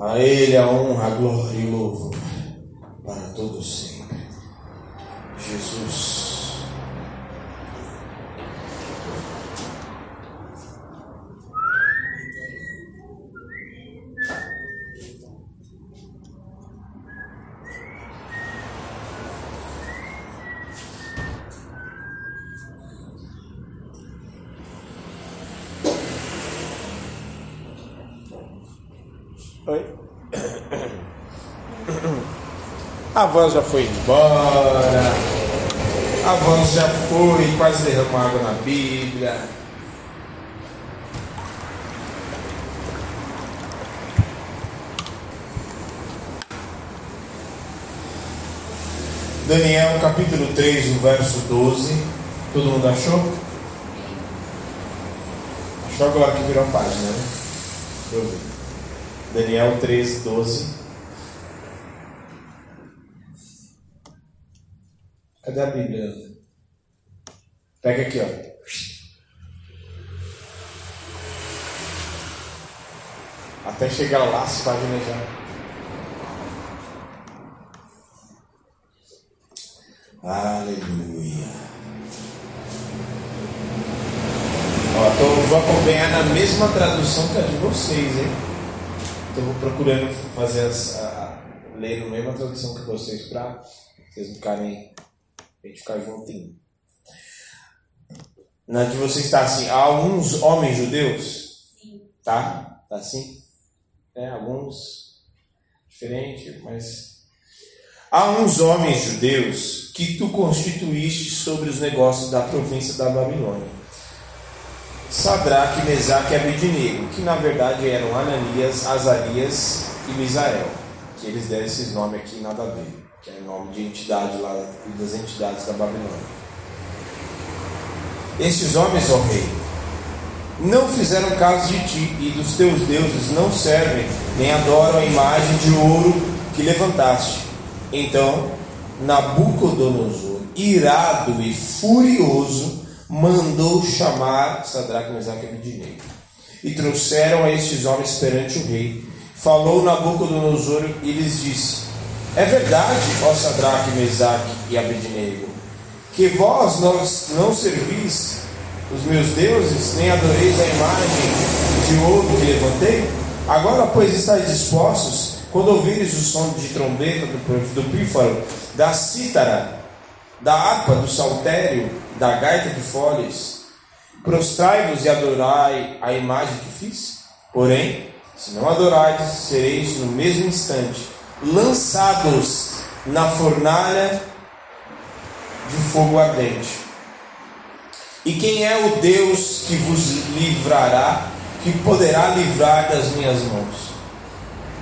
A Ele a honra, a glória e o louvor para todos sempre. Jesus. Voz já foi embora. A voz já foi, quase derramou água na Bíblia. Daniel capítulo 3, o verso 12. Todo mundo achou? Achou agora que virou a página, né? Daniel 3, 12. Cadê a Bíblia? Pega aqui, ó. Até chegar lá, páginas já. Aleluia. Ó, tô, vou acompanhar na mesma tradução que a de vocês, hein? Estou procurando fazer as, a, a, ler na mesma tradução que vocês para vocês ficarem a gente ficar juntinho. Na de você está assim, há alguns homens judeus? Sim. Tá? Tá assim? É, alguns diferentes, mas. Há uns homens judeus que tu constituíste sobre os negócios da província da Babilônia. Sadraque, Mesaque e Abednego, que na verdade eram Ananias, Azarias e Misael, que eles deram esses nomes aqui nada a ver que é o nome de entidade lá das entidades da Babilônia. Esses homens, ó rei, não fizeram caso de ti e dos teus deuses não servem nem adoram a imagem de ouro que levantaste. Então Nabucodonosor, irado e furioso, mandou chamar Sadraque, Mesaque e Abednego. E trouxeram a estes homens perante o rei. Falou Nabucodonosor e lhes disse: é verdade, ó Sadraque, Mesaque e Abednego, que vós não, não servis os meus deuses, nem adoreis a imagem de ouro que levantei? Agora, pois, estáis dispostos, quando ouvires o som de trombeta do, do pífaro, da cítara, da harpa, do saltério, da gaita de folhas, prostrai-vos e adorai a imagem que fiz? Porém, se não adorardes, sereis no mesmo instante lançados na fornalha de fogo ardente. E quem é o Deus que vos livrará, que poderá livrar das minhas mãos?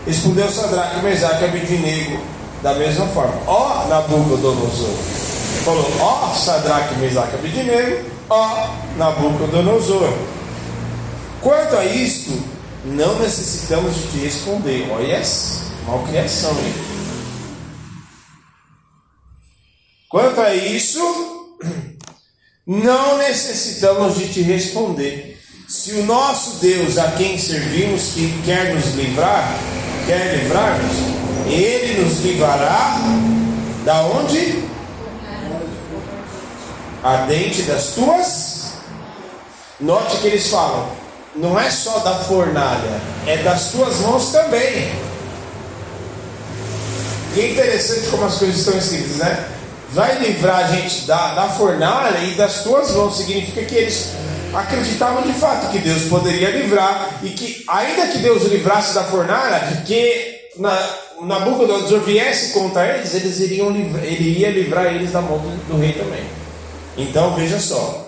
Respondeu Sadraque, Mesaque e Abednego da mesma forma. Ó oh, Nabucodonosor. Falou, ó oh, Sadraque, Mesaque e Abednego, ó oh, Nabucodonosor. Quanto a isto, não necessitamos de te responder. Olha, yes. Malcriação, hein? Quanto a isso, não necessitamos de te responder. Se o nosso Deus a quem servimos que quer nos livrar, quer livrar-nos, ele nos livrará da onde? Ardente das tuas. Note que eles falam, não é só da fornalha, é das tuas mãos também. E é interessante como as coisas estão escritas, né? Vai livrar a gente da, da fornalha e das tuas mãos. Significa que eles acreditavam de fato que Deus poderia livrar e que, ainda que Deus livrasse da fornalha, que na, Nabucodonosor viesse contra eles, eles iriam ele ia livrar eles da mão do, do rei também. Então veja só.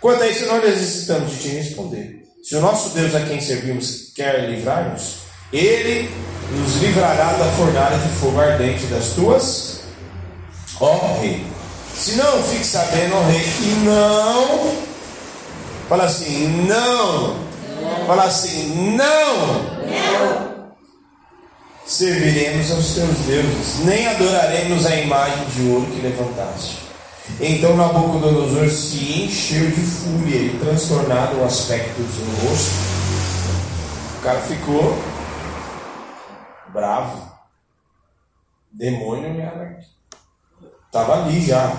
Quanto a isso, nós necessitamos de te responder. Se o nosso Deus a quem servimos quer livrar-nos, ele nos livrará da fornalha de fogo ardente das tuas, ó rei. Se não, fique sabendo, ó rei, que não. Fala assim, não. não. Fala assim, não. não. Serviremos aos teus deuses, nem adoraremos a imagem de ouro que levantaste. Então Nabucodonosor se encheu de fúria e transtornado o aspecto do seu rosto. O cara ficou bravo. Demônio era. Estava ali já.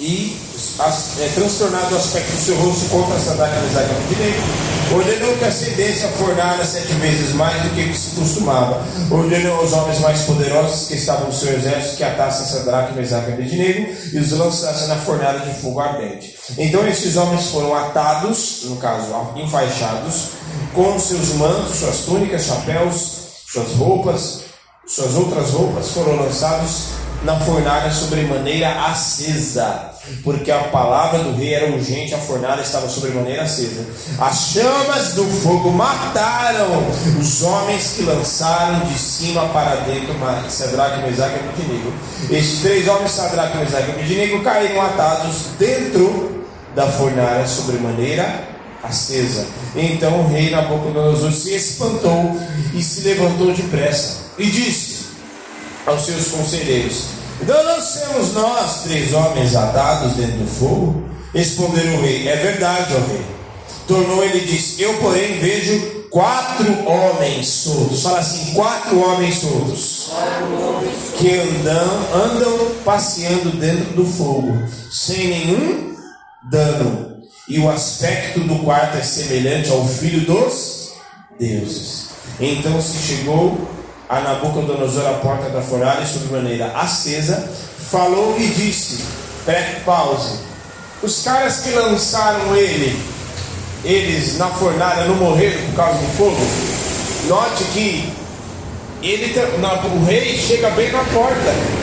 E as, é, transtornado o aspecto do seu rosto contra Sadraque, Mesaque e Abednego, ordenou que a fornalha sete vezes mais do que se costumava. Ordenou aos homens mais poderosos que estavam no seu exército que atassem Sadraque, Mesaque e Abednego e os lançassem na fornalha de fogo ardente. Então esses homens foram atados, no caso, enfaixados, com seus mantos, suas túnicas, chapéus, suas roupas, suas outras roupas foram lançados na fornalha sobremaneira acesa, porque a palavra do rei era urgente, a fornalha estava sobremaneira acesa. As chamas do fogo mataram os homens que lançaram de cima para dentro Sadraque, Mesaque e Abednego. Estes três homens, Sadraque, Mesaque e Abednego, caíram atados dentro da fornalha sobremaneira acesa. Então o rei Nabucodonosor se espantou e se levantou depressa e disse: aos seus conselheiros: Então lancemos nós três homens atados dentro do fogo? Responderam o rei: É verdade, ó rei. Tornou ele e disse: Eu, porém, vejo quatro homens soltos. Fala assim: quatro homens soltos. Que andam, andam passeando dentro do fogo, sem nenhum dano. E o aspecto do quarto é semelhante ao filho dos deuses. Então se chegou a Nabucodonosor a porta da fornalha sob maneira acesa, falou e disse: pause. Os caras que lançaram ele, eles na fornalha não morreram por causa do fogo? Note que ele, o rei chega bem na porta.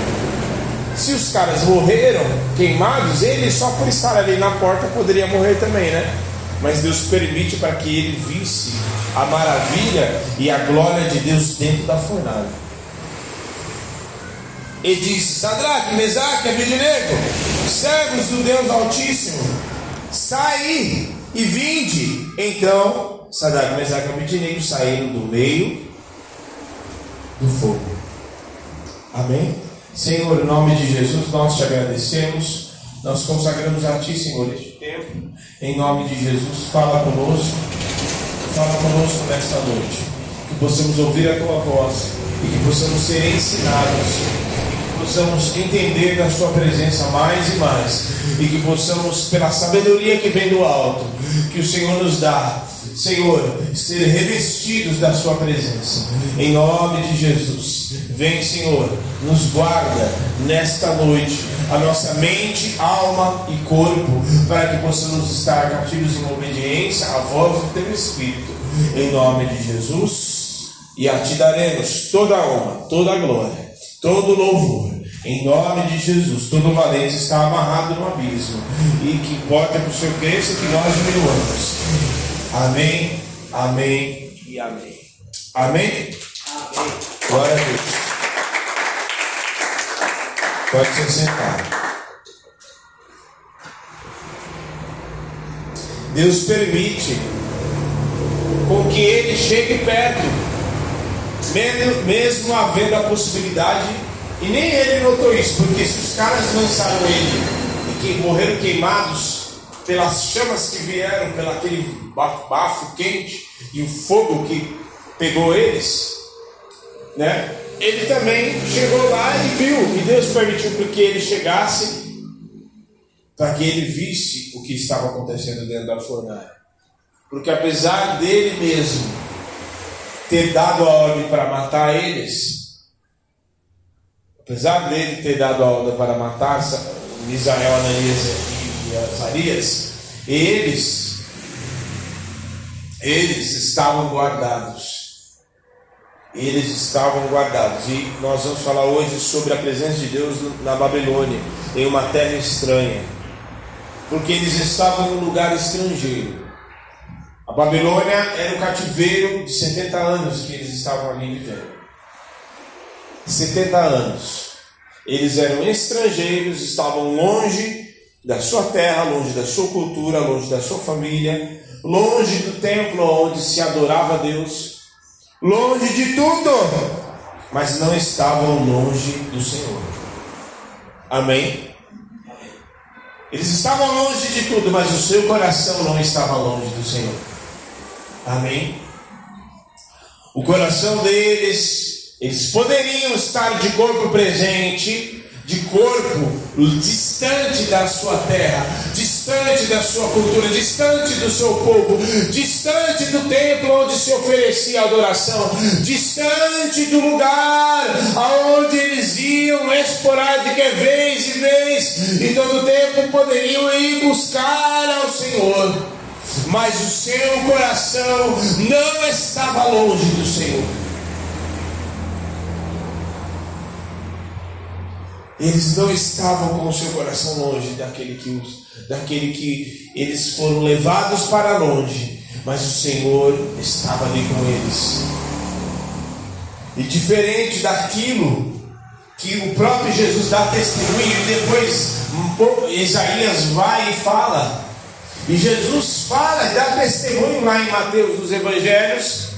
Se os caras morreram queimados, ele só por estar ali na porta poderia morrer também, né? Mas Deus permite para que ele visse a maravilha e a glória de Deus dentro da fornalha. E disse: Sadraque, Mesaque, Abednego, servos do Deus Altíssimo, saí e vinde. Então, Sadraque, Mesaque e Abednego saíram do meio do fogo. Amém? Senhor, em nome de Jesus, nós te agradecemos. Nós consagramos a Ti, Senhor, este tempo. Em nome de Jesus, fala conosco fala conosco nesta noite. Que possamos ouvir a tua voz e que possamos ser ensinados, possamos entender da sua presença mais e mais, e que possamos, pela sabedoria que vem do alto, que o Senhor nos dá, Senhor, ser revestidos da Sua presença. Em nome de Jesus. Vem, Senhor, nos guarda nesta noite a nossa mente, alma e corpo, para que possamos estar cativos em obediência à voz do Teu Espírito. Em nome de Jesus. E a Ti daremos toda a honra, toda a glória, todo o louvor. Em nome de Jesus, todo valente está amarrado no abismo. E que importa que o Senhor cresça que nós diminuamos. Amém, amém e amém. Amém? Amém. Glória a Deus. Pode se sentar. Deus permite com que ele chegue perto, mesmo, havendo a possibilidade, e nem ele notou isso, porque se os caras lançaram ele e que morreram queimados pelas chamas que vieram, pelo aquele bafo quente e o fogo que pegou eles, né? ele também chegou lá e viu, e Deus permitiu que ele chegasse para que ele visse o que estava acontecendo dentro da fornalha. Porque apesar dele mesmo ter dado a ordem para matar eles, apesar dele ter dado a ordem para matar Misael, Ananias e Azarias, eles, eles estavam guardados eles estavam guardados. E nós vamos falar hoje sobre a presença de Deus na Babilônia, em uma terra estranha, porque eles estavam em um lugar estrangeiro. A Babilônia era um cativeiro de 70 anos que eles estavam ali vivendo. 70 anos. Eles eram estrangeiros, estavam longe da sua terra, longe da sua cultura, longe da sua família, longe do templo onde se adorava a Deus longe de tudo, mas não estavam longe do Senhor. Amém? Eles estavam longe de tudo, mas o seu coração não estava longe do Senhor. Amém? O coração deles, eles poderiam estar de corpo presente, de corpo distante da sua terra, distante da sua cultura, distante do seu povo, distante do templo onde se oferecia adoração, distante do lugar aonde eles iam esporádica vez e vez, e todo tempo poderiam ir buscar ao Senhor. Mas o seu coração não estava longe do Senhor. Eles não estavam com o seu coração longe daquele que, os, daquele que eles foram levados para longe, mas o Senhor estava ali com eles. E diferente daquilo que o próprio Jesus dá testemunho, e depois Isaías vai e fala, e Jesus fala, dá testemunho lá em Mateus, nos Evangelhos,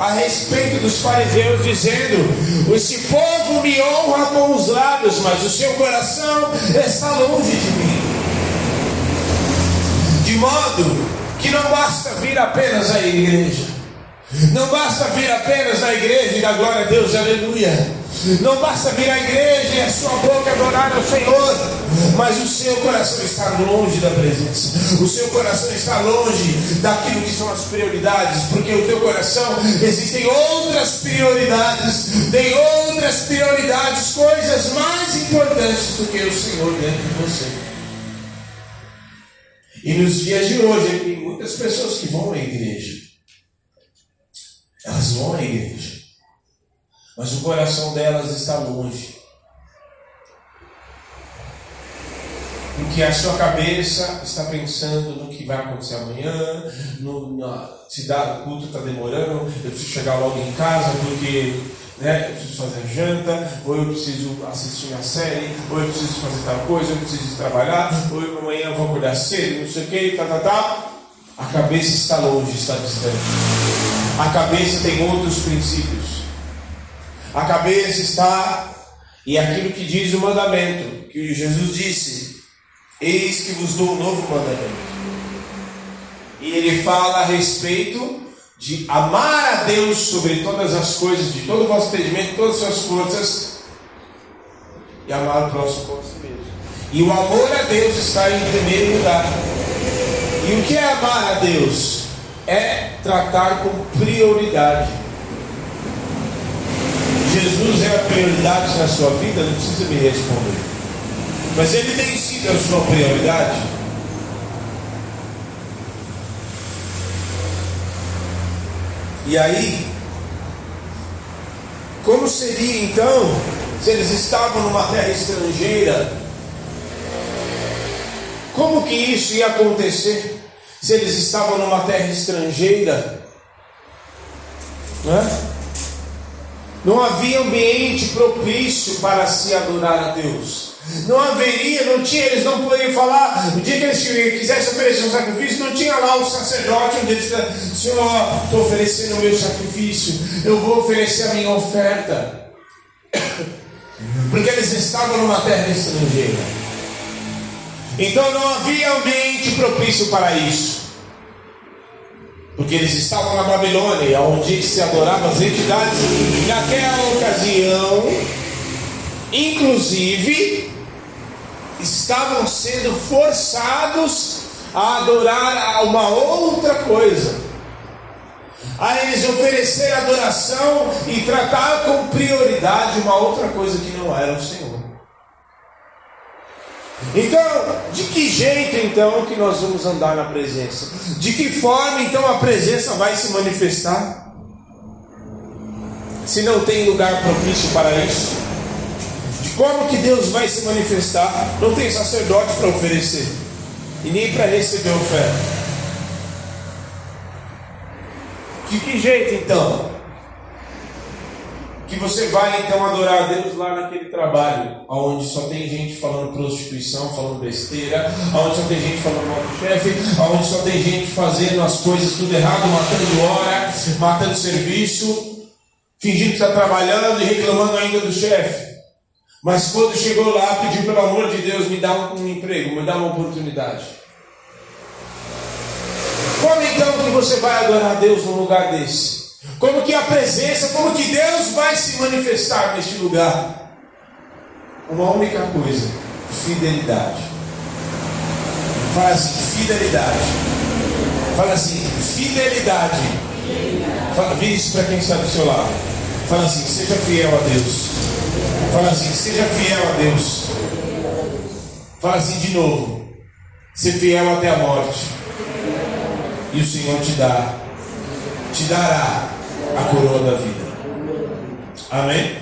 a respeito dos fariseus, dizendo: Esse povo me honra com os lábios, mas o seu coração está longe de mim. De modo que não basta vir apenas à igreja, não basta vir apenas à igreja e dar glória a Deus, aleluia. Não basta vir à igreja e a sua boca adorar ao Senhor, mas o seu coração está longe da presença, o seu coração está longe daquilo que são as prioridades, porque o teu coração existem outras prioridades, tem outras prioridades, coisas mais importantes do que o Senhor dentro de você. E nos dias de hoje, tem muitas pessoas que vão à igreja, elas vão à igreja mas o coração delas está longe. Porque a sua cabeça está pensando no que vai acontecer amanhã, no, na, se dá, o culto está demorando, eu preciso chegar logo em casa porque né, eu preciso fazer janta, ou eu preciso assistir uma série, ou eu preciso fazer tal coisa, eu preciso trabalhar, ou eu, amanhã eu vou acordar cedo, não sei o que, tá, tá, tá. A cabeça está longe, está distante. A cabeça tem outros princípios. A cabeça está, e aquilo que diz o mandamento, que Jesus disse: Eis que vos dou um novo mandamento. E ele fala a respeito de amar a Deus sobre todas as coisas, de todo o vosso entendimento, todas as suas forças, e amar o próximo como si mesmo. E o amor a Deus está em primeiro lugar. E o que é amar a Deus? É tratar com prioridade. Jesus é a prioridade na sua vida, não precisa me responder. Mas ele tem sido a sua prioridade. E aí, como seria então se eles estavam numa terra estrangeira? Como que isso ia acontecer se eles estavam numa terra estrangeira? Não é? Não havia ambiente propício para se adorar a Deus. Não haveria, não tinha, eles não poderiam falar, o dia que eles quisessem oferecer um sacrifício, não tinha lá o sacerdote onde eles Senhor, estou oferecendo o meu sacrifício, eu vou oferecer a minha oferta. Porque eles estavam numa terra estrangeira. Então não havia ambiente propício para isso. Porque eles estavam na Babilônia, onde se adoravam as entidades. Naquela ocasião, inclusive, estavam sendo forçados a adorar uma outra coisa. A eles oferecer adoração e tratar com prioridade uma outra coisa que não era o Senhor. Então, de que jeito então que nós vamos andar na presença? De que forma então a presença vai se manifestar? Se não tem lugar propício para isso? De como que Deus vai se manifestar? Não tem sacerdote para oferecer e nem para receber oferta. De que jeito então? Que você vai então adorar a Deus lá naquele trabalho, onde só tem gente falando prostituição, falando besteira, onde só tem gente falando mal do chefe, onde só tem gente fazendo as coisas tudo errado, matando hora, matando serviço, fingindo que está trabalhando e reclamando ainda do chefe. Mas quando chegou lá, pediu pelo amor de Deus, me dá um, emprego, me dá uma oportunidade. Como então que você vai adorar a Deus num lugar desse? Como que a presença, como que Deus vai se manifestar neste lugar? Uma única coisa: fidelidade. Fala assim, fidelidade. Fala assim, fidelidade. Fala, vira isso para quem está do seu lado. Fala assim, seja fiel a Deus. Fala assim, seja fiel a Deus. Fala assim de novo. Ser fiel até a morte. E o Senhor te dá, te dará a coroa da vida. Amém?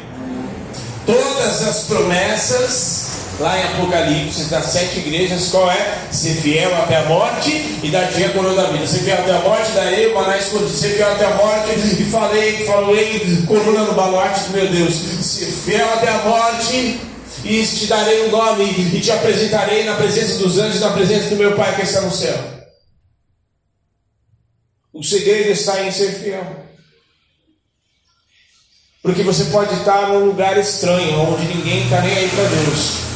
Todas as promessas lá em Apocalipse, das sete igrejas, qual é? Ser fiel até a morte e dar-te a coroa da vida. Ser fiel até a morte, darei o maná escondido. Ser fiel até a morte e falei, falei, coluna no baluarte do meu Deus. Ser fiel até a morte e te darei um nome e te apresentarei na presença dos anjos, na presença do meu Pai que está no céu. O segredo está em ser fiel. Porque você pode estar num lugar estranho, onde ninguém está nem aí para Deus.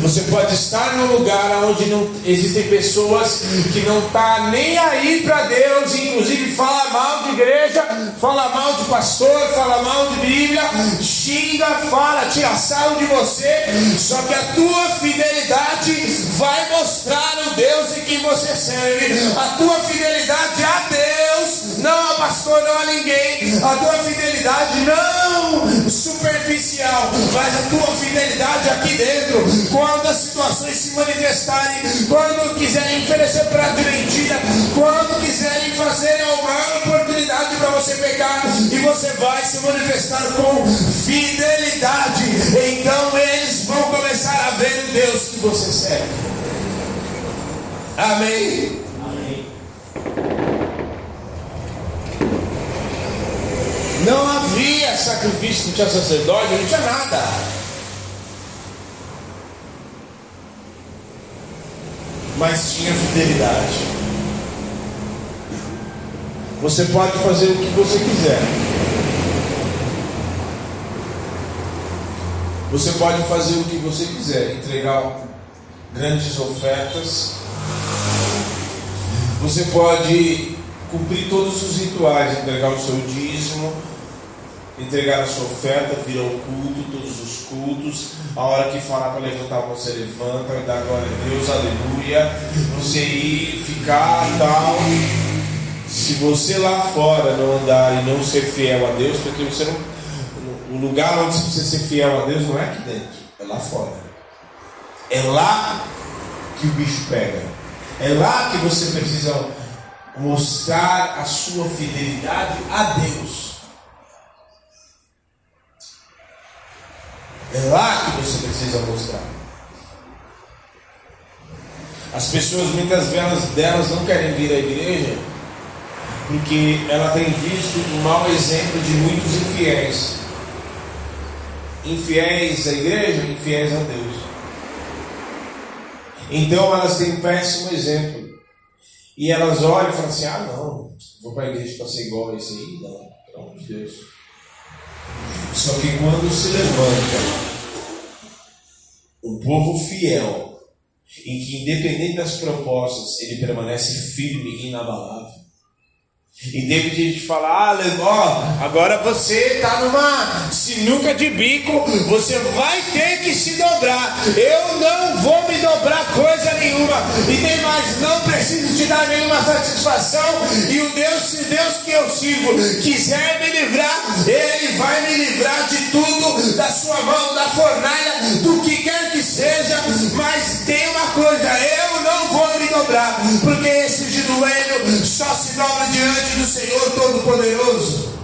Você pode estar num lugar onde não existem pessoas que não tá nem aí para Deus, inclusive fala mal de igreja, fala mal de pastor, fala mal de Bíblia, xinga, fala, tira sarro de você. Só que a tua fidelidade vai mostrar o Deus em que você serve. A tua fidelidade a Deus, não a pastor, não a ninguém. A tua fidelidade não superficial, mas a tua fidelidade aqui dentro quando as situações se manifestarem, quando quiserem oferecer para mentira, quando quiserem fazer uma oportunidade para você pegar, e você vai se manifestar com fidelidade, então eles vão começar a ver o Deus que você serve. Amém. Não havia sacrifício, não tinha sacerdote, não tinha nada. mas tinha fidelidade. Você pode fazer o que você quiser. Você pode fazer o que você quiser, entregar grandes ofertas. Você pode cumprir todos os rituais, entregar o seu dízimo, entregar a sua oferta, vir ao culto, todos os cultos. A hora que falar para levantar, você levanta, dar glória a Deus, aleluia. Você ir, ficar tal. Se você lá fora não andar e não ser fiel a Deus, porque você não. O lugar onde você ser fiel a Deus não é aqui dentro, é lá fora. É lá que o bicho pega. É lá que você precisa mostrar a sua fidelidade a Deus. É lá que você precisa mostrar. As pessoas, muitas delas, não querem vir à igreja porque ela tem visto um mau exemplo de muitos infiéis. Infiéis à igreja, infiéis a Deus. Então elas têm um péssimo exemplo. E elas olham e falam assim: ah, não, vou para a igreja para ser igual a esse aí. Não, pelo amor de Deus. Só que quando se levanta um povo fiel, em que independente das propostas, ele permanece firme e inabalável. Independente de falar, ah, agora você está numa sinuca de bico, você vai ter que se dobrar. Eu não vou me dobrar coisa nenhuma. E tem mais, não preciso te dar nenhuma satisfação. E o Deus, se Deus que eu sirvo quiser me livrar, Ele vai me livrar de tudo, da sua mão, da fornalha, do que quer que seja. Mas tem uma coisa, eu dobrar, porque esse de joelho só se dobra diante do Senhor Todo-Poderoso.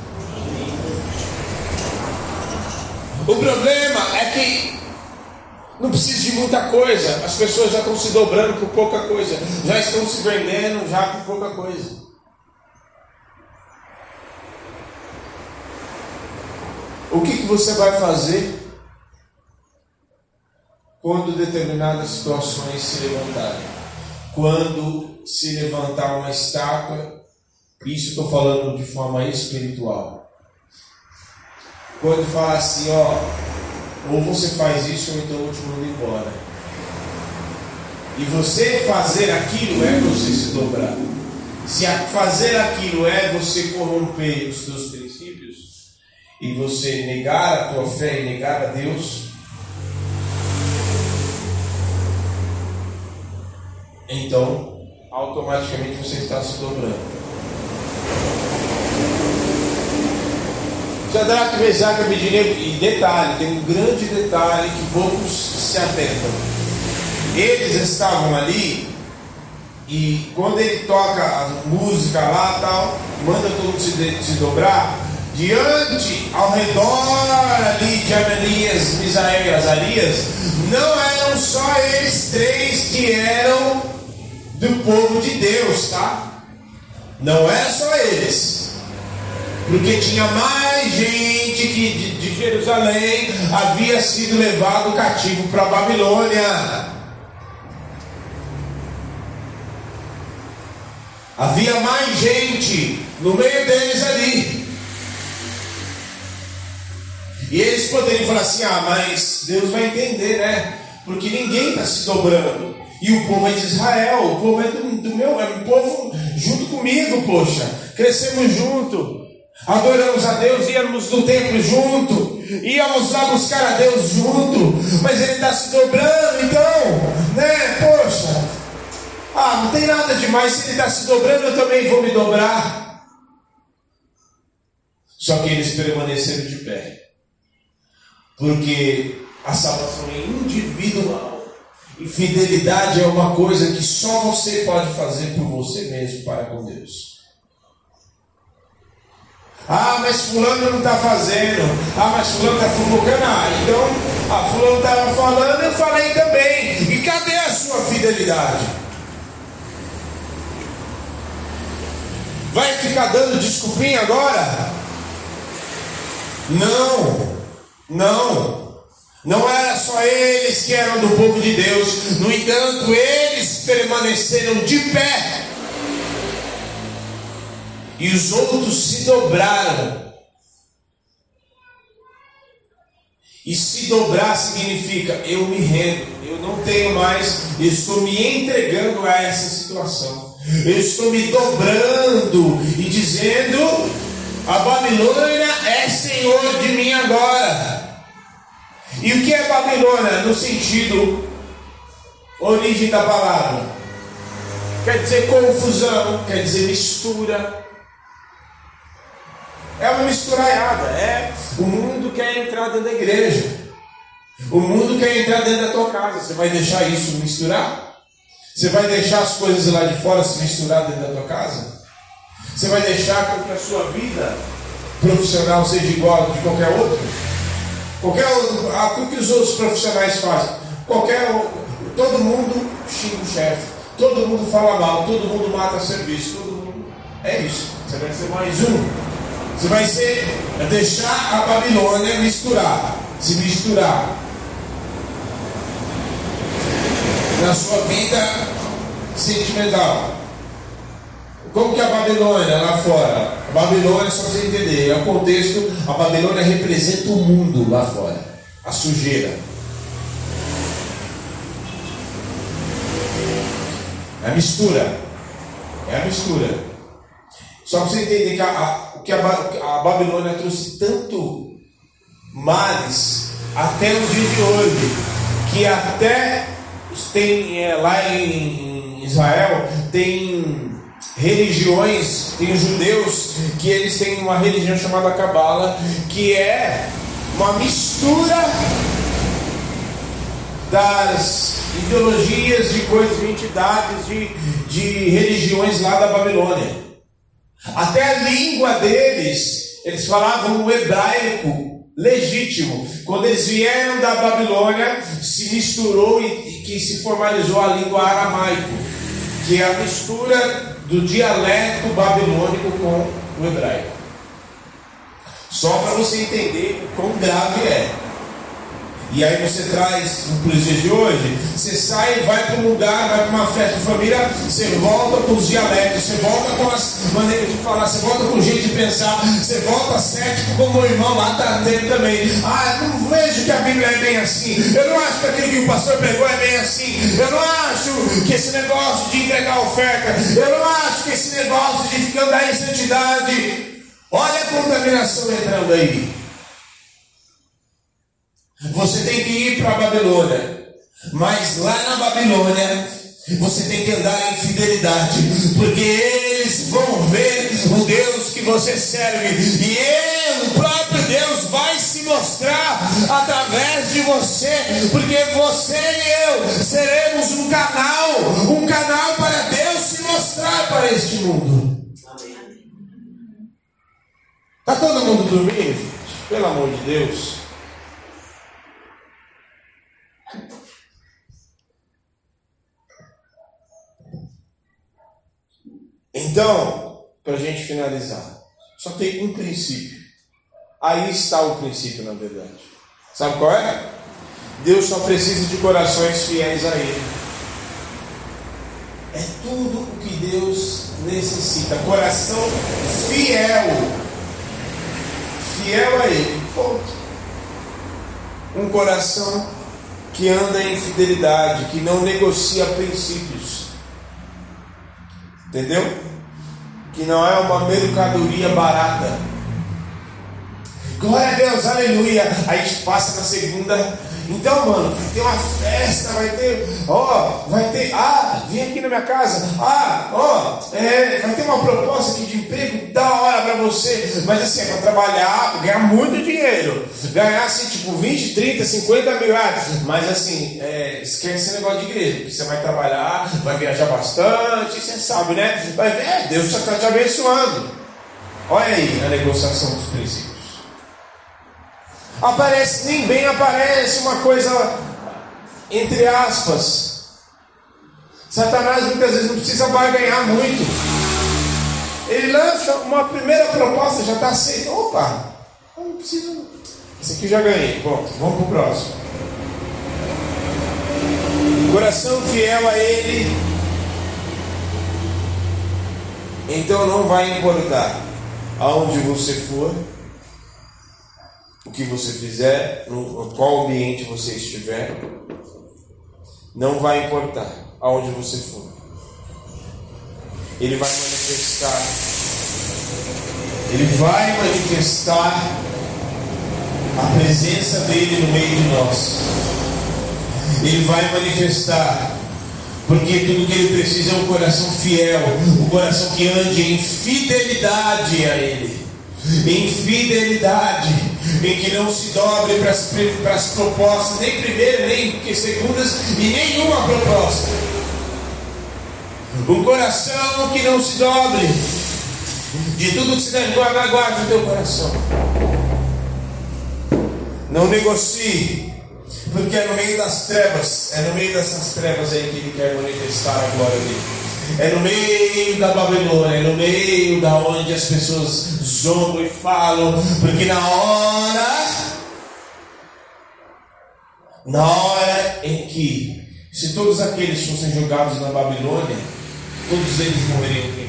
O problema é que não precisa de muita coisa, as pessoas já estão se dobrando por pouca coisa, já estão se vendendo já por pouca coisa. O que, que você vai fazer quando determinadas situações se levantarem? Quando se levantar uma estátua isso estou falando de forma espiritual. Quando fala assim, ó, ou você faz isso ou então eu te mando embora. E você fazer aquilo é você se dobrar. Se fazer aquilo é você corromper os seus princípios e você negar a tua fé e negar a Deus, então automaticamente você está se dobrando. Sadraque, Mesaque Abednego, e detalhe, tem um grande detalhe que poucos se atentam. Eles estavam ali e quando ele toca a música lá tal, manda todo mundo se, se dobrar, diante, ao redor ali de Ananias, Misael e Azarias, não eram só eles três que eram do povo de Deus, tá? Não é só eles. Porque tinha mais gente que de, de Jerusalém havia sido levado cativo para Babilônia. Havia mais gente no meio deles ali. E eles poderiam falar assim: ah, mas Deus vai entender, né? Porque ninguém está se dobrando. E o povo é de Israel, o povo é do, do meu, é o povo junto comigo, poxa. Crescemos junto, adoramos a Deus, íamos no templo junto, íamos lá buscar a Deus junto, mas ele está se dobrando, então, né, poxa, ah, não tem nada demais, se ele está se dobrando, eu também vou me dobrar. Só que eles permaneceram de pé, porque a salvação é individual. Fidelidade é uma coisa que só você pode fazer por você mesmo para com Deus. Ah, mas fulano não está fazendo. Ah, mas fulano está fofocando. Ah, então a fulano estava falando, eu falei também. E cadê a sua fidelidade? Vai ficar dando desculpinha agora? Não, não. Não era só eles que eram do povo de Deus, no entanto, eles permaneceram de pé. E os outros se dobraram. E se dobrar significa eu me rendo, eu não tenho mais, estou me entregando a essa situação. Eu estou me dobrando e dizendo: a Babilônia é senhor de mim agora. E o que é Babilônia no sentido origem da palavra? Quer dizer confusão, quer dizer mistura. É uma misturaiada, é o mundo quer entrar dentro da igreja. O mundo quer entrar dentro da tua casa. Você vai deixar isso misturar? Você vai deixar as coisas lá de fora se misturar dentro da tua casa? Você vai deixar com que a sua vida profissional seja igual a de qualquer outro? Qualquer aquilo que os outros profissionais fazem. Qualquer todo mundo xinga o chefe, todo mundo fala mal, todo mundo mata serviço, todo mundo. É isso. Você vai ser mais um. Você vai ser é deixar a Babilônia misturar, se misturar na sua vida sentimental. Como que a Babilônia lá fora? A Babilônia, só para você entender, é o contexto, a Babilônia representa o mundo lá fora, a sujeira. É a mistura. É a mistura. Só para você entender que a, que a, a Babilônia trouxe tanto males até o dia de hoje, que até tem é, lá em Israel tem religiões, tem judeus que eles têm uma religião chamada Cabala, que é uma mistura das ideologias de coisas, de entidades, de, de religiões lá da Babilônia. Até a língua deles, eles falavam o hebraico legítimo. Quando eles vieram da Babilônia, se misturou e, e que se formalizou a língua aramaico, que é a mistura do dialeto babilônico com o hebraico. Só para você entender o quão grave é. E aí você traz para os dias de hoje, você sai, vai para um lugar, vai para uma festa de família, você volta com os dialetos, você volta com as maneiras de falar, você volta com o jeito de pensar, você volta cético como o irmão lá está dentro também. Ah, eu não vejo que a Bíblia é bem assim. Eu não acho que aquilo que o pastor pregou é bem assim. Eu não acho que esse negócio de entregar oferta, eu não acho que esse negócio de ficar andar em santidade. Olha a contaminação entrando aí. Você tem que ir para a Babilônia. Mas lá na Babilônia, você tem que andar em fidelidade. Porque eles vão ver o Deus que você serve. E ele, o próprio Deus, vai se mostrar através de você. Porque você e eu seremos um canal um canal para Deus se mostrar para este mundo. Está todo mundo dormindo? Pelo amor de Deus. Então, para a gente finalizar, só tem um princípio. Aí está o princípio, na verdade. Sabe qual é? Deus só precisa de corações fiéis a Ele. É tudo o que Deus necessita. Coração fiel. Fiel a Ele. Ponto. Um coração que anda em fidelidade, que não negocia princípios. Entendeu? Que não é uma mercadoria barata. Glória a Deus, aleluia. Aí a gente passa na segunda então, mano, vai ter uma festa, vai ter, ó, vai ter, ah, vem aqui na minha casa, ah, ó, é, vai ter uma proposta aqui de emprego da hora pra você, mas assim, é pra trabalhar, ganhar muito dinheiro, ganhar assim, tipo 20, 30, 50 mil reais, mas assim, é, esquece esse negócio de igreja, porque você vai trabalhar, vai viajar bastante, você sabe, né? Vai ver, Deus está te abençoando. Olha aí a negociação dos princípios aparece, nem bem aparece uma coisa entre aspas. Satanás muitas vezes não precisa barganhar muito. Ele lança uma primeira proposta, já está aceita. Opa, não precisa. Esse aqui já ganhei. Bom, vamos para o próximo. Coração fiel a Ele. Então não vai importar aonde você for o que você fizer, no qual ambiente você estiver, não vai importar aonde você for. Ele vai manifestar. Ele vai manifestar a presença dele no meio de nós. Ele vai manifestar. Porque tudo que ele precisa é um coração fiel, um coração que ande em fidelidade a ele. Em fidelidade em que não se dobre para as, para as propostas, nem primeira, nem segundas e nenhuma proposta. Um coração que não se dobre. De tudo que se deve guardar, guarde o teu coração. Não negocie, porque é no meio das trevas, é no meio dessas trevas aí que ele quer manifestar a glória dele. É no meio da Babilônia, é no meio da onde as pessoas zombam e falam, porque na hora, na hora em que, se todos aqueles fossem jogados na Babilônia, todos eles morreriam.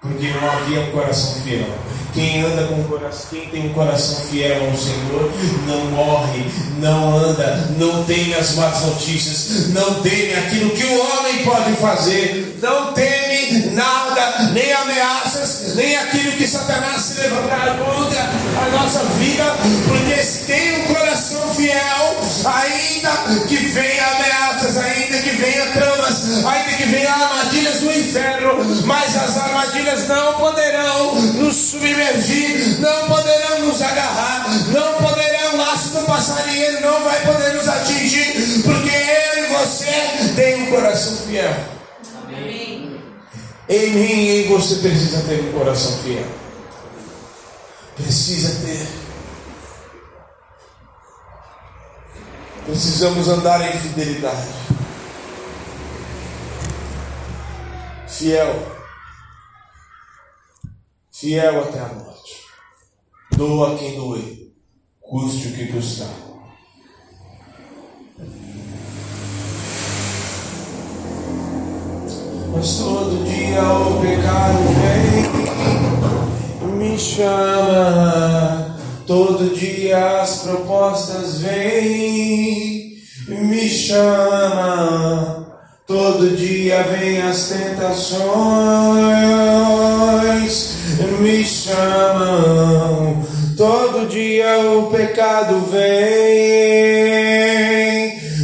Porque não havia um coração fiel. Quem anda com coração, quem tem um coração fiel ao Senhor, não morre, não anda, não teme as más notícias, não teme aquilo que o homem pode fazer, não teme nada, nem ameaças, nem aquilo que Satanás se levantar contra a nossa vida, porque se tem um coração fiel, ainda que venha ameaças, ainda venha tramas, ainda que venha armadilhas do inferno, mas as armadilhas não poderão nos submeter não poderão nos agarrar, não poderão, o laço do passarinheiro não vai poder nos atingir, porque eu e você tem um coração fiel. Amém. Em mim e em você precisa ter um coração fiel. Precisa ter. Precisamos andar em fidelidade. Fiel fiel até a morte. Doa quem doer, custe o que custar. Mas todo dia o pecado vem, me chama. Todo dia as propostas vêm, me chama. Todo dia vem as tentações, me chamam. Todo dia o pecado vem,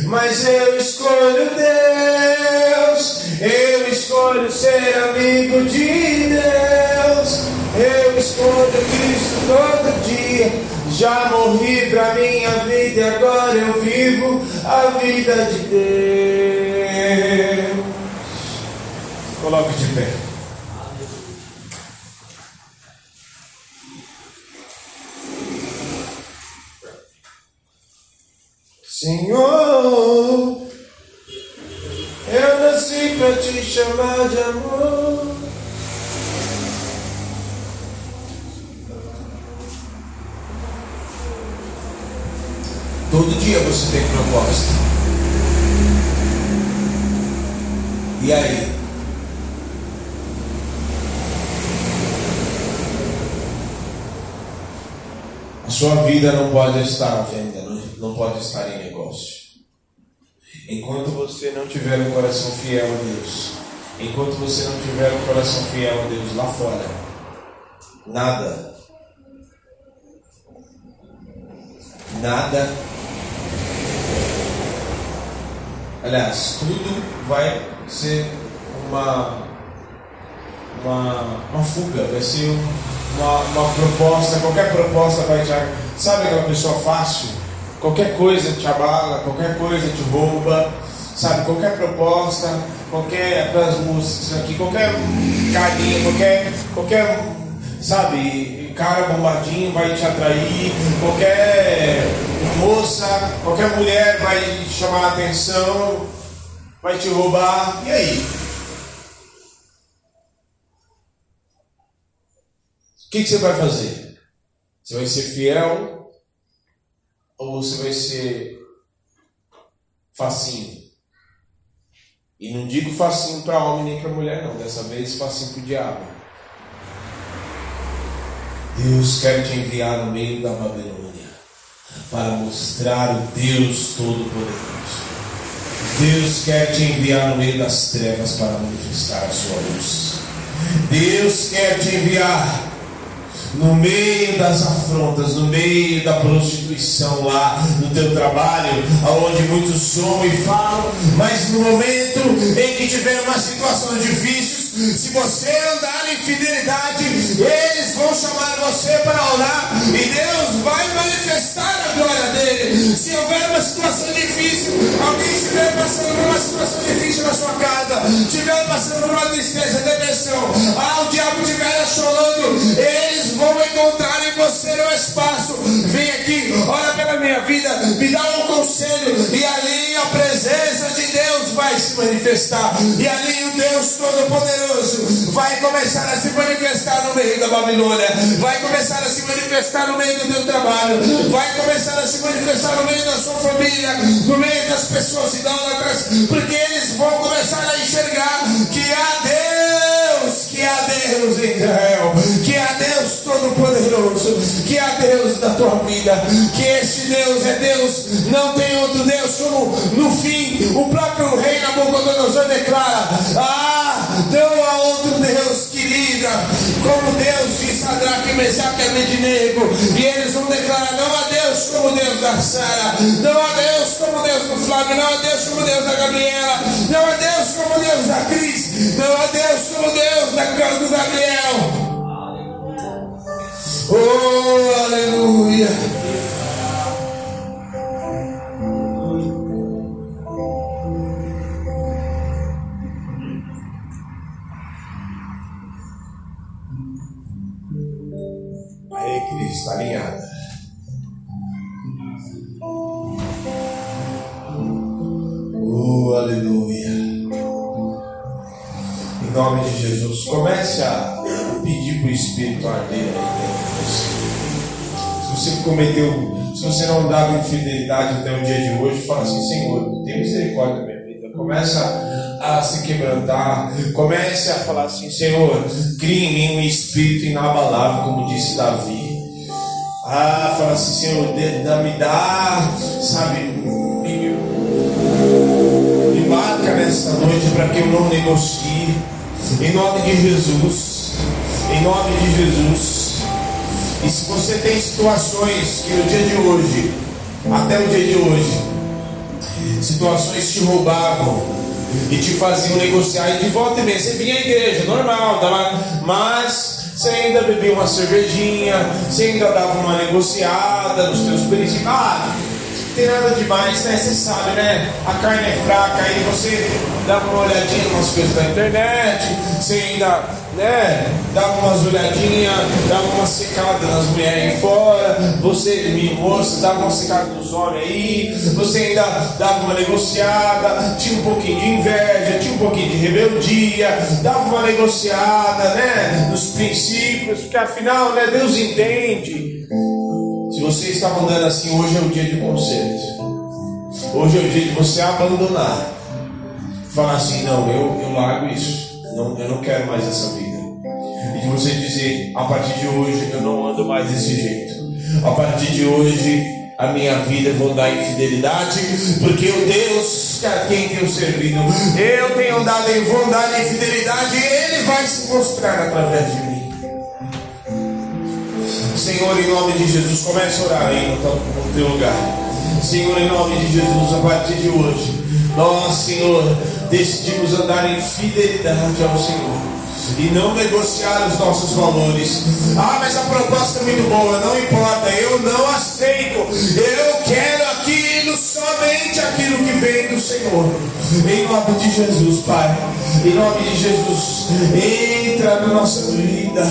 mas eu escolho Deus, eu escolho ser amigo de Deus, eu escolho Cristo todo dia. Já morri pra minha vida e agora eu vivo a vida de Deus. Coloque de pé. Senhor, eu nasci para te chamar de amor. Todo dia você tem proposta. E aí? A sua vida não pode estar à venda, não, pode estar em negócio. Enquanto você não tiver um coração fiel a Deus, enquanto você não tiver um coração fiel a Deus lá fora, nada, nada, aliás, tudo vai ser uma, uma, uma fuga, vai ser um uma, uma proposta, qualquer proposta vai te. Sabe aquela pessoa fácil? Qualquer coisa te abala, qualquer coisa te rouba, sabe? Qualquer proposta, qualquer. Aquelas músicas aqui, qualquer carinha, qualquer. qualquer sabe? Cara bombadinho vai te atrair, qualquer moça, qualquer mulher vai chamar a atenção, vai te roubar, e aí? Que, que você vai fazer? Você vai ser fiel ou você vai ser facinho? E não digo facinho para homem nem para mulher, não. Dessa vez facinho para o diabo. Deus quer te enviar no meio da Babilônia para mostrar o Deus Todo-Poderoso. Deus quer te enviar no meio das trevas para manifestar a sua luz. Deus quer te enviar no meio das afrontas, no meio da prostituição lá no teu trabalho, aonde muitos somam e falam, mas no momento em que tiver uma situação difícil, se você andar em fidelidade, eles vão chamar você para orar e Deus vai manifestar a glória dele. Se houver uma situação difícil, alguém estiver passando por uma situação difícil na sua casa, estiver passando por uma tristeza, depressão, ah, o diabo estiver assolando, eles vão encontrar em você no espaço. Vem aqui, olha pela minha vida, me dá um conselho, e ali a presença de Deus vai se manifestar, e ali o Deus Todo-Poderoso poderoso vai começar a se manifestar no meio da Babilônia, vai começar a se manifestar no meio do teu trabalho, vai começar a se manifestar no meio da sua família, no meio das pessoas idólatras, porque eles vão começar a enxergar que há Deus, que há Deus em Israel, que há Deus Todo-Poderoso, que há Deus da tua vida, que esse Deus é Deus, não tem outro Deus, como no fim o próprio rei Nabucodonosor declara: Ah, não há outro Deus que livra, como Deus de Sadraque, Mesaque e Abednego. E eles vão declarar: não há Deus como Deus da Sara, não há Deus como Deus do Flávio, não há Deus como Deus da Gabriela, não há Deus como Deus da Cris, não há Deus como Deus da, do Gabriel. Oh, aleluia. Aleluia. Em nome de Jesus, comece a pedir para o Espírito arder aí dentro de você. Se você cometeu Se você não andava em fidelidade até o dia de hoje, fala assim: Senhor, tem misericórdia da minha vida. Começa a se quebrantar. Comece a falar assim: Senhor, cria em mim um espírito inabalável, como disse Davi. Ah, fala assim: Senhor, me dá, sabe, nessa noite para que eu não negocie. Em nome de Jesus. Em nome de Jesus. E se você tem situações que no dia de hoje, até o dia de hoje, situações te roubavam e te faziam negociar e de volta e meia, você vinha à igreja, normal, mas você ainda bebia uma cervejinha, você ainda dava uma negociada nos seus princípios. Ah, tem nada demais, né? Você sabe, né? A carne é fraca, aí você dá uma olhadinha nas coisas da internet, você ainda, né? Dá umas olhadinhas, dá uma secada nas mulheres aí fora, você, minha moça, dá uma secada nos homens aí, você ainda dava uma negociada, tinha um pouquinho de inveja, tinha um pouquinho de rebeldia, dava uma negociada, né? Nos princípios, porque afinal, né? Deus entende. Você estava andando assim, hoje é o dia de conserto. Hoje é o dia de você abandonar. Falar assim, não, eu, eu largo isso. Não, eu não quero mais essa vida. E de você dizer, a partir de hoje eu não ando mais desse jeito. A partir de hoje a minha vida eu vou andar em fidelidade, porque o Deus a quem tenho servido, eu tenho andado em vou em fidelidade e Ele vai se mostrar através de mim. Senhor, em nome de Jesus, comece a orar aí no teu, lugar. Senhor, em nome de Jesus, a partir de hoje, nós, Senhor, decidimos andar em fidelidade ao Senhor e não negociar os nossos valores. Ah, mas a proposta é muito boa, não importa, eu não aceito. Eu quero aquilo, somente aquilo que vem do Senhor. Em nome de Jesus, Pai. Em nome de Jesus, entra na nossa vida,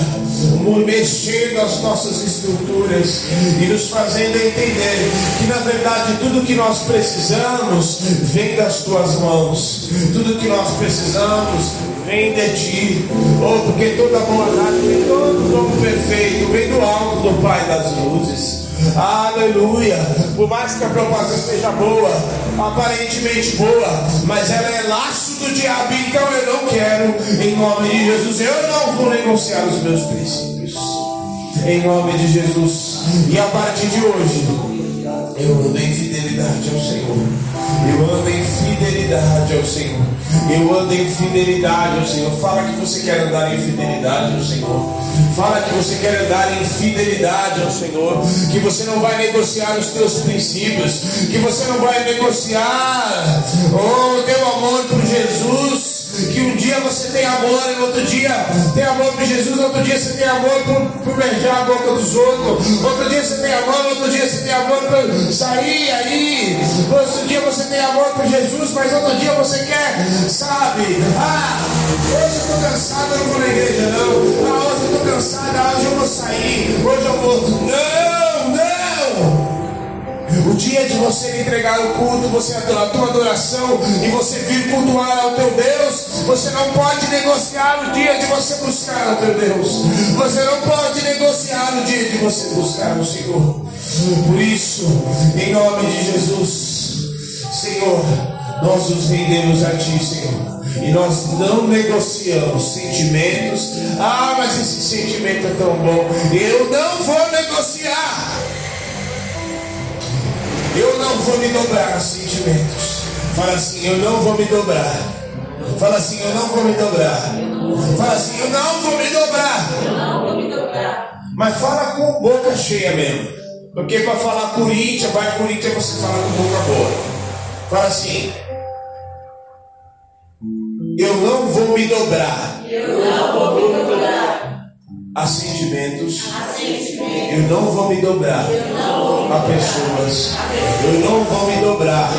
mexendo as nossas estruturas e nos fazendo entender que na verdade tudo que nós precisamos vem das tuas mãos. Tudo que nós precisamos vem de ti. Oh, porque toda bondade vem todo dom perfeito, vem do alto do Pai das luzes. Aleluia. Por mais que a proposta seja boa, aparentemente boa, mas ela é laço do diabo, então eu não quero, em nome de Jesus, eu não vou negociar os meus princípios. Em nome de Jesus. E a partir de hoje, eu ando em fidelidade ao Senhor. Eu ando em fidelidade ao Senhor. Eu ando em fidelidade ao Senhor. Fala que você quer andar em fidelidade ao Senhor. Fala que você quer andar em fidelidade ao Senhor. Que você não vai negociar os teus princípios. Que você não vai negociar oh, teu amor por Jesus. Que um dia você tem amor e outro dia tem amor por Jesus. Outro dia você tem amor por, por beijar a boca dos outros. Outro dia você tem amor. Outro dia você tem amor por sair aí. Outro dia você tem amor por Jesus. Mas outro dia você quer, sabe? Ah, hoje eu estou cansado, eu não vou na igreja não. Ah, hoje eu estou cansado, hoje eu vou sair. Hoje eu vou. Não. O dia de você entregar o culto, você a tua adoração e você vir cultuar ao teu Deus, você não pode negociar o dia de você buscar ao teu Deus. Você não pode negociar o dia de você buscar o Senhor. Por isso, em nome de Jesus, Senhor, nós nos rendemos a Ti, Senhor. E nós não negociamos sentimentos. Ah, mas esse sentimento é tão bom. Eu não vou negociar. Eu não vou me dobrar a sentimentos. Fala assim, eu não vou me dobrar. Fala assim, eu não vou me dobrar. Fala assim, eu não vou me dobrar. Eu não vou me dobrar. Mas fala com boca cheia mesmo. Porque para falar Corinthians, vai Corinthians, você fala com boca boa. Fala assim. Eu não vou me dobrar. Eu não vou me dobrar. A sentimentos. A sentimentos. Eu não vou me dobrar. Eu não a pessoas. Eu não vou me dobrar.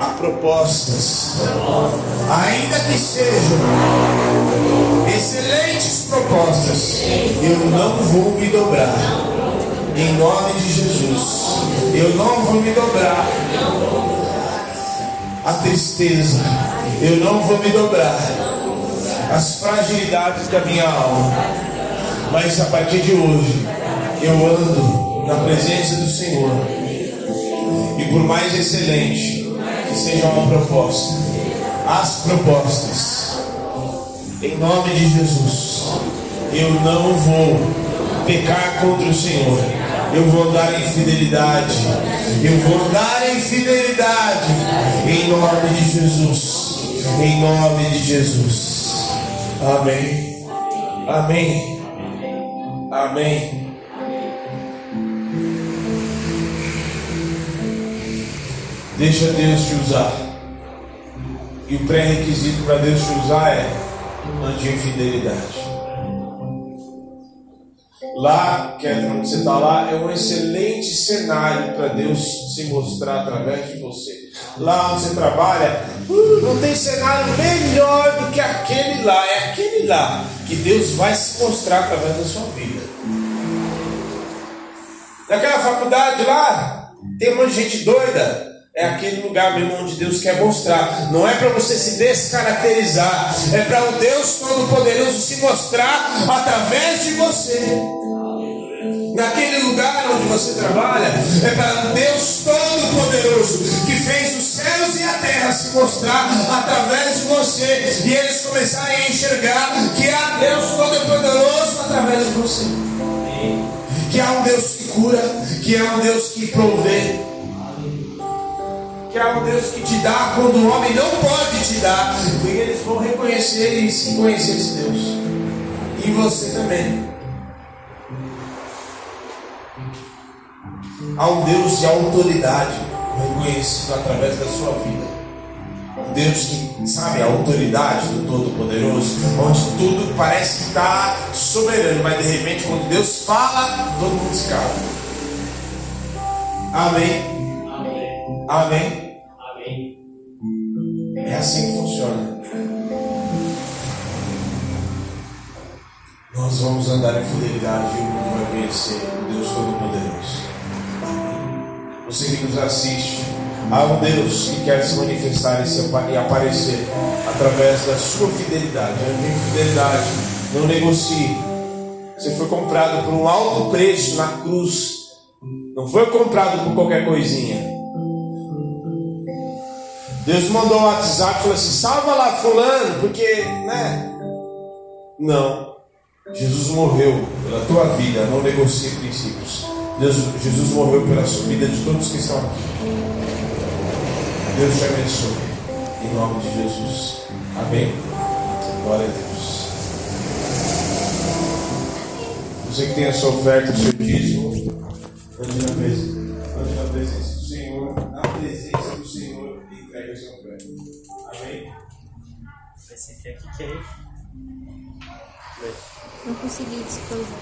A propostas. Ainda que sejam excelentes propostas. Eu não vou me dobrar. Em nome de Jesus. Eu não vou me dobrar. A tristeza eu não vou me dobrar às fragilidades da minha alma. Mas a partir de hoje, eu ando na presença do Senhor. E por mais excelente que seja uma proposta, as propostas, em nome de Jesus, eu não vou pecar contra o Senhor. Eu vou andar em fidelidade. Eu vou andar em fidelidade. Em nome de Jesus. Em nome de Jesus. Amém. Amém. Amém. Deixa Deus te usar. E o pré-requisito para Deus te usar é ande em fidelidade. Lá, Catherine, onde você está lá, é um excelente cenário para Deus se mostrar através de você. Lá onde você trabalha, uh, não tem cenário melhor do que aquele lá. É aquele lá que Deus vai se mostrar através da sua vida. Naquela faculdade lá, tem um monte de gente doida. É aquele lugar mesmo onde Deus quer mostrar. Não é para você se descaracterizar, é para o Deus Todo-Poderoso se mostrar através de você. Naquele lugar onde você trabalha, é para o Deus Todo-Poderoso que fez os céus e a terra se mostrar através de você e eles começarem a enxergar que há Deus Todo-Poderoso através de você. Que há um Deus que cura, que há um Deus que provê que é um Deus que te dá quando o homem não pode te dar, porque eles vão reconhecer e se conhecer esse Deus. E você também. Há um Deus de autoridade reconhecido através da sua vida. Um Deus que sabe a autoridade do Todo-Poderoso, onde tudo parece estar soberano, mas de repente, quando Deus fala, todo mundo se cala. Amém? Amém. É assim que funciona. Nós vamos andar em fidelidade e o mundo vai conhecer o Deus Todo-Poderoso. Você que nos assiste, há um Deus que quer se manifestar e aparecer através da sua fidelidade. Ande fidelidade, não negocie. Você foi comprado por um alto preço na cruz. Não foi comprado por qualquer coisinha. Deus mandou um WhatsApp e falou assim: salva lá fulano, porque, né? Não. Jesus morreu pela tua vida, não negocie princípios. Deus, Jesus morreu pela vida de todos que estão aqui. Deus te abençoe. Em nome de Jesus. Amém. Glória a Deus. Você que tem a sua oferta, o seu dízimo, ande na presença, do Senhor, na presença entregue a sua fé. Amém? Esse aqui, aqui que é? Não consegui descoisar.